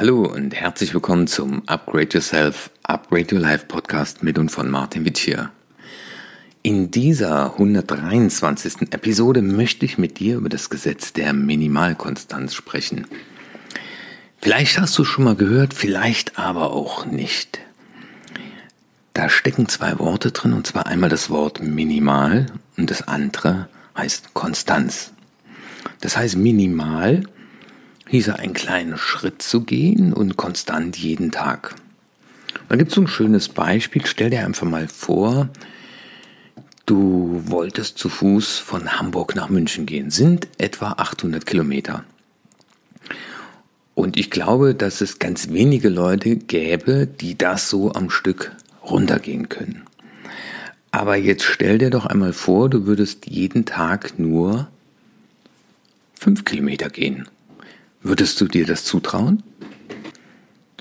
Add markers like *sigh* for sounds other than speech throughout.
Hallo und herzlich willkommen zum Upgrade Yourself, Upgrade Your Life Podcast mit und von Martin Witt hier. In dieser 123. Episode möchte ich mit dir über das Gesetz der Minimalkonstanz sprechen. Vielleicht hast du schon mal gehört, vielleicht aber auch nicht. Da stecken zwei Worte drin, und zwar einmal das Wort minimal und das andere heißt Konstanz. Das heißt minimal hieß er, einen kleinen Schritt zu gehen und konstant jeden Tag. Da gibt es so ein schönes Beispiel. Stell dir einfach mal vor, du wolltest zu Fuß von Hamburg nach München gehen. Sind etwa 800 Kilometer. Und ich glaube, dass es ganz wenige Leute gäbe, die das so am Stück runtergehen können. Aber jetzt stell dir doch einmal vor, du würdest jeden Tag nur fünf Kilometer gehen. Würdest du dir das zutrauen?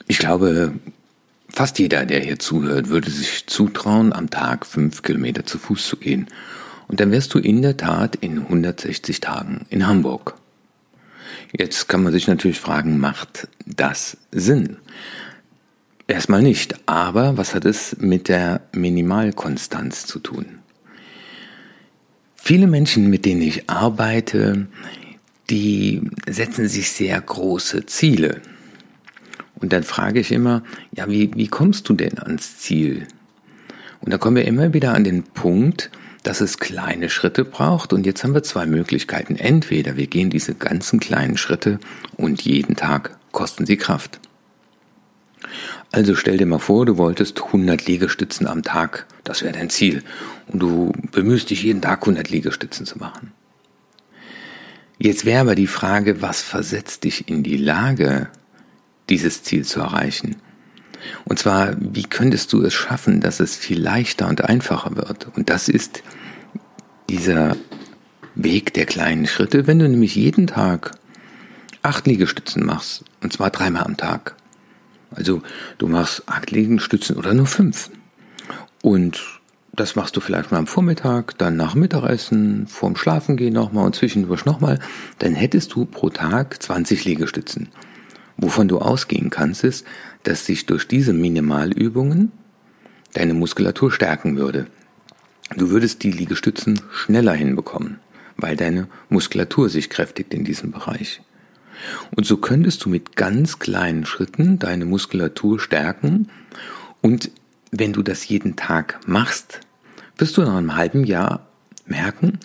Ich glaube, fast jeder, der hier zuhört, würde sich zutrauen, am Tag fünf Kilometer zu Fuß zu gehen. Und dann wärst du in der Tat in 160 Tagen in Hamburg. Jetzt kann man sich natürlich fragen, macht das Sinn? Erstmal nicht, aber was hat es mit der Minimalkonstanz zu tun? Viele Menschen, mit denen ich arbeite, die setzen sich sehr große Ziele. Und dann frage ich immer, ja, wie, wie kommst du denn ans Ziel? Und da kommen wir immer wieder an den Punkt, dass es kleine Schritte braucht. Und jetzt haben wir zwei Möglichkeiten. Entweder wir gehen diese ganzen kleinen Schritte und jeden Tag kosten sie Kraft. Also stell dir mal vor, du wolltest 100 Liegestützen am Tag. Das wäre dein Ziel. Und du bemühst dich jeden Tag 100 Liegestützen zu machen. Jetzt wäre aber die Frage, was versetzt dich in die Lage, dieses Ziel zu erreichen? Und zwar, wie könntest du es schaffen, dass es viel leichter und einfacher wird? Und das ist dieser Weg der kleinen Schritte, wenn du nämlich jeden Tag acht Liegestützen machst, und zwar dreimal am Tag. Also du machst acht Liegestützen oder nur fünf. Und das machst du vielleicht mal am Vormittag, dann nach Mittagessen, vorm Schlafengehen nochmal und zwischendurch nochmal. Dann hättest du pro Tag 20 Liegestützen. Wovon du ausgehen kannst, ist, dass sich durch diese Minimalübungen deine Muskulatur stärken würde. Du würdest die Liegestützen schneller hinbekommen, weil deine Muskulatur sich kräftigt in diesem Bereich. Und so könntest du mit ganz kleinen Schritten deine Muskulatur stärken und wenn du das jeden Tag machst, wirst du nach einem halben Jahr merken,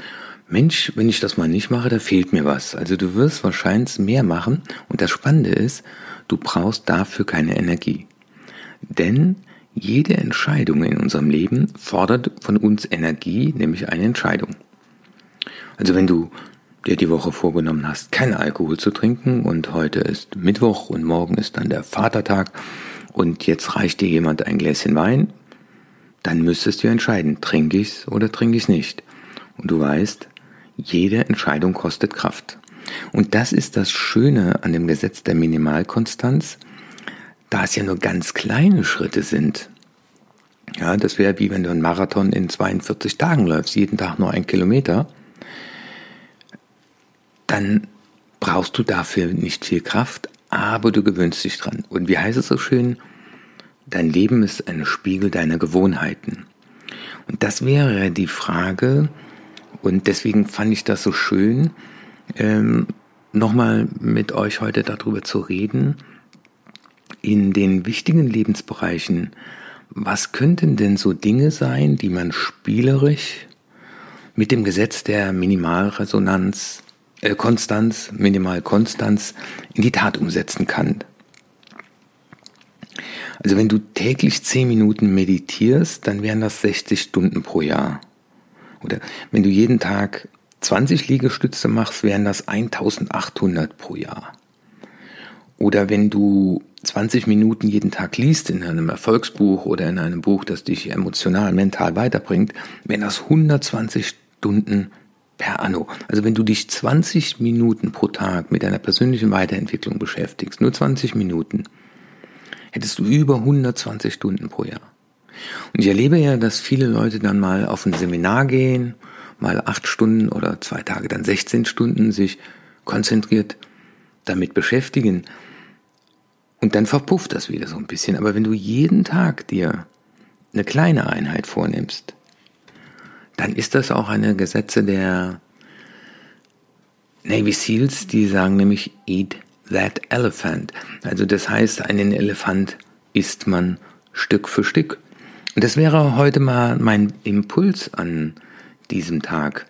Mensch, wenn ich das mal nicht mache, da fehlt mir was. Also du wirst wahrscheinlich mehr machen und das Spannende ist, du brauchst dafür keine Energie. Denn jede Entscheidung in unserem Leben fordert von uns Energie, nämlich eine Entscheidung. Also wenn du dir die Woche vorgenommen hast, keinen Alkohol zu trinken und heute ist Mittwoch und morgen ist dann der Vatertag und jetzt reicht dir jemand ein Gläschen Wein, dann müsstest du entscheiden, trinke ich's oder trinke ich's nicht. Und du weißt, jede Entscheidung kostet Kraft. Und das ist das Schöne an dem Gesetz der Minimalkonstanz, da es ja nur ganz kleine Schritte sind. Ja, das wäre wie wenn du einen Marathon in 42 Tagen läufst, jeden Tag nur ein Kilometer. Dann brauchst du dafür nicht viel Kraft, aber du gewöhnst dich dran. Und wie heißt es so schön? Dein Leben ist ein Spiegel deiner Gewohnheiten. Und das wäre die Frage, und deswegen fand ich das so schön, ähm, nochmal mit euch heute darüber zu reden, in den wichtigen Lebensbereichen, was könnten denn so Dinge sein, die man spielerisch mit dem Gesetz der Minimalresonanz, äh, Konstanz, Minimalkonstanz in die Tat umsetzen kann? Also wenn du täglich 10 Minuten meditierst, dann wären das 60 Stunden pro Jahr. Oder wenn du jeden Tag 20 Liegestütze machst, wären das 1800 pro Jahr. Oder wenn du 20 Minuten jeden Tag liest in einem Erfolgsbuch oder in einem Buch, das dich emotional, mental weiterbringt, wären das 120 Stunden per anno. Also wenn du dich 20 Minuten pro Tag mit deiner persönlichen Weiterentwicklung beschäftigst, nur 20 Minuten, hättest du über 120 Stunden pro Jahr. Und ich erlebe ja, dass viele Leute dann mal auf ein Seminar gehen, mal acht Stunden oder zwei Tage dann 16 Stunden sich konzentriert damit beschäftigen. Und dann verpufft das wieder so ein bisschen. Aber wenn du jeden Tag dir eine kleine Einheit vornimmst, dann ist das auch eine Gesetze der Navy SEALs, die sagen nämlich Eat that elephant. Also das heißt, einen Elefant isst man Stück für Stück. Und das wäre heute mal mein Impuls an diesem Tag.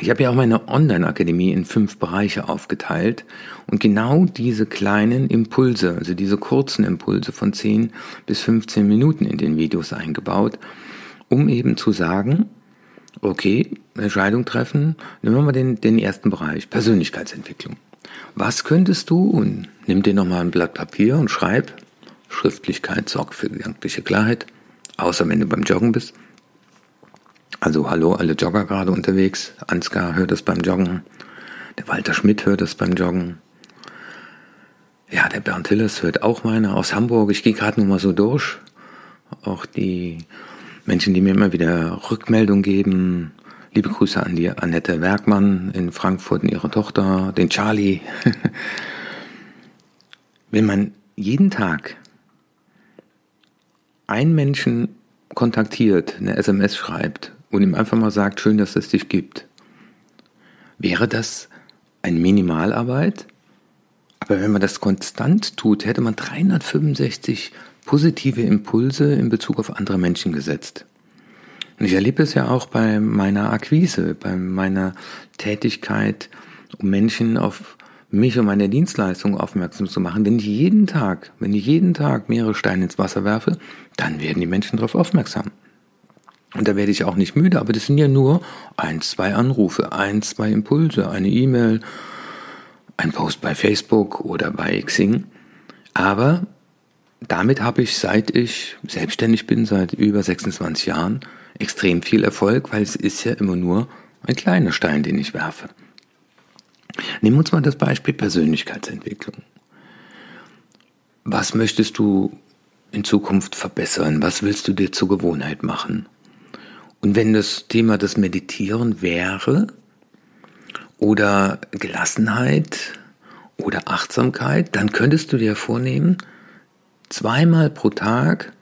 Ich habe ja auch meine Online-Akademie in fünf Bereiche aufgeteilt und genau diese kleinen Impulse, also diese kurzen Impulse von 10 bis 15 Minuten in den Videos eingebaut, um eben zu sagen, okay, Entscheidung treffen, nehmen wir mal den, den ersten Bereich, Persönlichkeitsentwicklung. Was könntest du, und nimm dir nochmal ein Blatt Papier und schreib, Schriftlichkeit sorgt für gedankliche Klarheit, außer wenn du beim Joggen bist. Also hallo, alle Jogger gerade unterwegs. Ansgar hört das beim Joggen. Der Walter Schmidt hört das beim Joggen. Ja, der Bernd Hilles hört auch meine aus Hamburg. Ich gehe gerade nur mal so durch. Auch die Menschen, die mir immer wieder Rückmeldung geben. Liebe Grüße an die Annette Werkmann in Frankfurt und ihre Tochter, den Charlie. *laughs* Wenn man jeden Tag einen Menschen kontaktiert, eine SMS schreibt und ihm einfach mal sagt, schön, dass es dich gibt, wäre das eine Minimalarbeit? Aber wenn man das konstant tut, hätte man 365 positive Impulse in Bezug auf andere Menschen gesetzt. Und ich erlebe es ja auch bei meiner Akquise, bei meiner Tätigkeit, um Menschen auf mich und meine Dienstleistung aufmerksam zu machen. Wenn ich jeden Tag, wenn ich jeden Tag mehrere Steine ins Wasser werfe, dann werden die Menschen darauf aufmerksam. Und da werde ich auch nicht müde, aber das sind ja nur ein, zwei Anrufe, ein, zwei Impulse, eine E-Mail, ein Post bei Facebook oder bei Xing. Aber damit habe ich, seit ich selbstständig bin, seit über 26 Jahren, extrem viel Erfolg, weil es ist ja immer nur ein kleiner Stein, den ich werfe. Nehmen wir uns mal das Beispiel Persönlichkeitsentwicklung. Was möchtest du in Zukunft verbessern? Was willst du dir zur Gewohnheit machen? Und wenn das Thema das Meditieren wäre oder Gelassenheit oder Achtsamkeit, dann könntest du dir vornehmen, zweimal pro Tag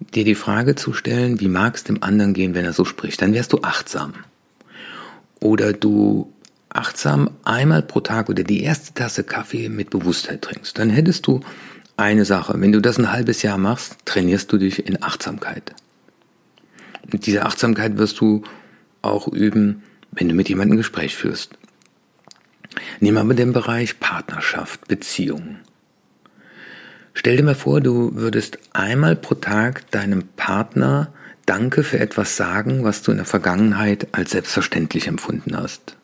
dir die Frage zu stellen, wie mag es dem anderen gehen, wenn er so spricht, dann wärst du achtsam. Oder du achtsam einmal pro Tag oder die erste Tasse Kaffee mit Bewusstheit trinkst, dann hättest du eine Sache. Wenn du das ein halbes Jahr machst, trainierst du dich in Achtsamkeit. Und diese Achtsamkeit wirst du auch üben, wenn du mit jemandem ein Gespräch führst. Nehmen wir aber den Bereich Partnerschaft, Beziehung. Stell dir mal vor, du würdest einmal pro Tag deinem Partner Danke für etwas sagen, was du in der Vergangenheit als selbstverständlich empfunden hast.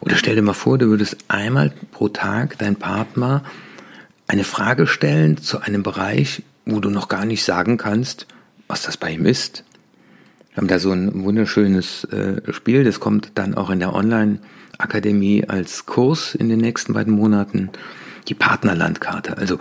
Oder stell dir mal vor, du würdest einmal pro Tag deinem Partner eine Frage stellen zu einem Bereich, wo du noch gar nicht sagen kannst, was das bei ihm ist. Wir haben da so ein wunderschönes äh, Spiel, das kommt dann auch in der Online-Akademie als Kurs in den nächsten beiden Monaten die Partnerlandkarte. Also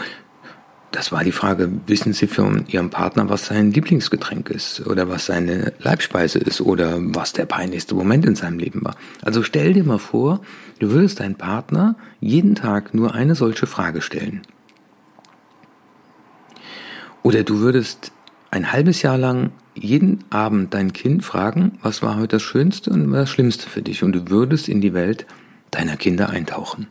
das war die Frage, wissen Sie von Ihrem Partner, was sein Lieblingsgetränk ist oder was seine Leibspeise ist oder was der peinlichste Moment in seinem Leben war. Also stell dir mal vor, du würdest deinen Partner jeden Tag nur eine solche Frage stellen. Oder du würdest ein halbes Jahr lang jeden Abend dein Kind fragen, was war heute das Schönste und das Schlimmste für dich und du würdest in die Welt deiner Kinder eintauchen.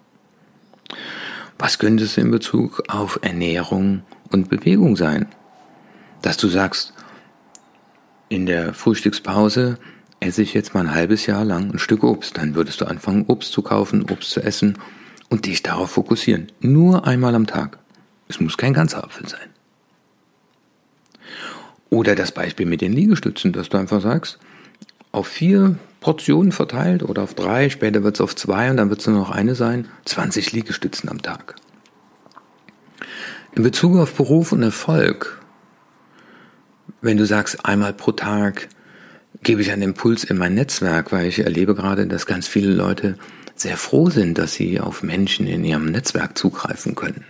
Was könnte es in Bezug auf Ernährung und Bewegung sein? Dass du sagst, in der Frühstückspause esse ich jetzt mal ein halbes Jahr lang ein Stück Obst. Dann würdest du anfangen, Obst zu kaufen, Obst zu essen und dich darauf fokussieren. Nur einmal am Tag. Es muss kein ganzer Apfel sein. Oder das Beispiel mit den Liegestützen, dass du einfach sagst, auf vier Portionen verteilt oder auf drei, später wird es auf zwei und dann wird es nur noch eine sein, 20 Liegestützen am Tag. In Bezug auf Beruf und Erfolg, wenn du sagst, einmal pro Tag gebe ich einen Impuls in mein Netzwerk, weil ich erlebe gerade, dass ganz viele Leute sehr froh sind, dass sie auf Menschen in ihrem Netzwerk zugreifen können.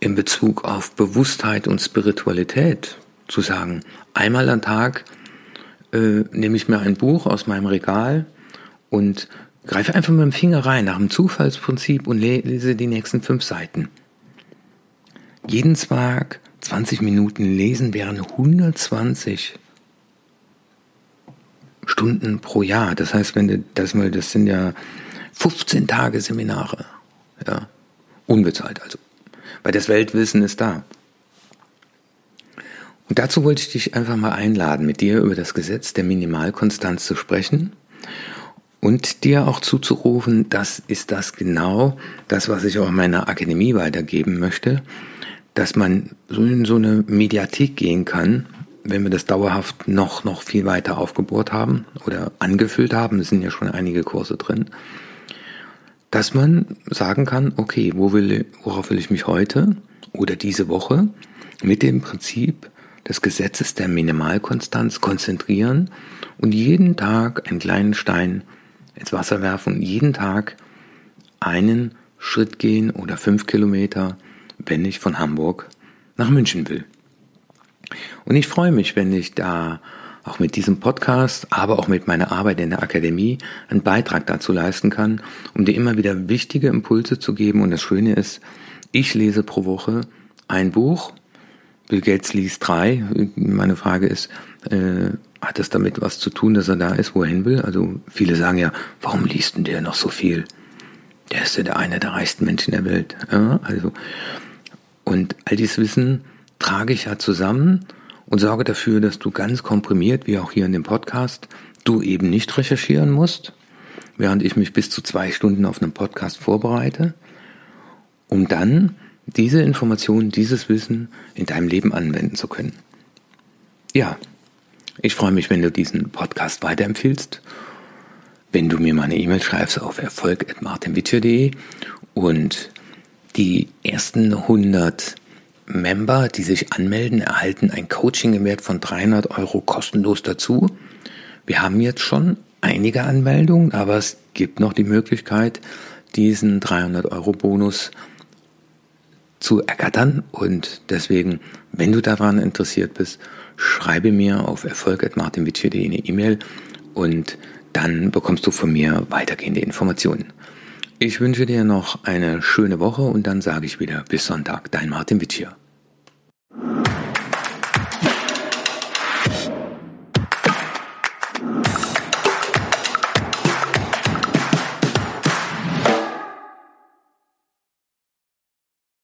In Bezug auf Bewusstheit und Spiritualität zu sagen, einmal am Tag äh, nehme ich mir ein Buch aus meinem Regal und Greife einfach mit dem Finger rein nach dem Zufallsprinzip und lese die nächsten fünf Seiten. Jeden Tag 20 Minuten lesen wären 120 Stunden pro Jahr. Das heißt, wenn du das mal, das sind ja 15 Tage Seminare. Ja. Unbezahlt also. Weil das Weltwissen ist da. Und dazu wollte ich dich einfach mal einladen, mit dir über das Gesetz der Minimalkonstanz zu sprechen und dir auch zuzurufen, das ist das genau, das, was ich auch in meiner Akademie weitergeben möchte, dass man so in so eine Mediathek gehen kann, wenn wir das dauerhaft noch, noch viel weiter aufgebohrt haben oder angefüllt haben, es sind ja schon einige Kurse drin, dass man sagen kann, okay, wo will, worauf will ich mich heute oder diese Woche mit dem Prinzip des Gesetzes der Minimalkonstanz konzentrieren und jeden Tag einen kleinen Stein ins Wasser werfen und jeden Tag einen Schritt gehen oder fünf Kilometer, wenn ich von Hamburg nach München will. Und ich freue mich, wenn ich da auch mit diesem Podcast, aber auch mit meiner Arbeit in der Akademie einen Beitrag dazu leisten kann, um dir immer wieder wichtige Impulse zu geben. Und das Schöne ist, ich lese pro Woche ein Buch. Bill Gates liest drei. Meine Frage ist, äh, hat das damit was zu tun, dass er da ist, wo er hin will? Also viele sagen ja, warum liest denn der noch so viel? Der ist ja der eine der reichsten Menschen der Welt. Ja, also und all dieses Wissen trage ich ja zusammen und sorge dafür, dass du ganz komprimiert, wie auch hier in dem Podcast, du eben nicht recherchieren musst, während ich mich bis zu zwei Stunden auf einen Podcast vorbereite, um dann diese Informationen, dieses Wissen in deinem Leben anwenden zu können. Ja, ich freue mich, wenn du diesen Podcast weiterempfiehlst, wenn du mir mal eine E-Mail schreibst auf erfolg.martinwitscher.de und die ersten 100 Member, die sich anmelden, erhalten ein Coaching im Wert von 300 Euro kostenlos dazu. Wir haben jetzt schon einige Anmeldungen, aber es gibt noch die Möglichkeit, diesen 300 Euro Bonus zu ergattern. Und deswegen, wenn du daran interessiert bist, schreibe mir auf erfolg.martinwitsche.de eine E-Mail und dann bekommst du von mir weitergehende Informationen. Ich wünsche dir noch eine schöne Woche und dann sage ich wieder bis Sonntag, dein Martin Witschier.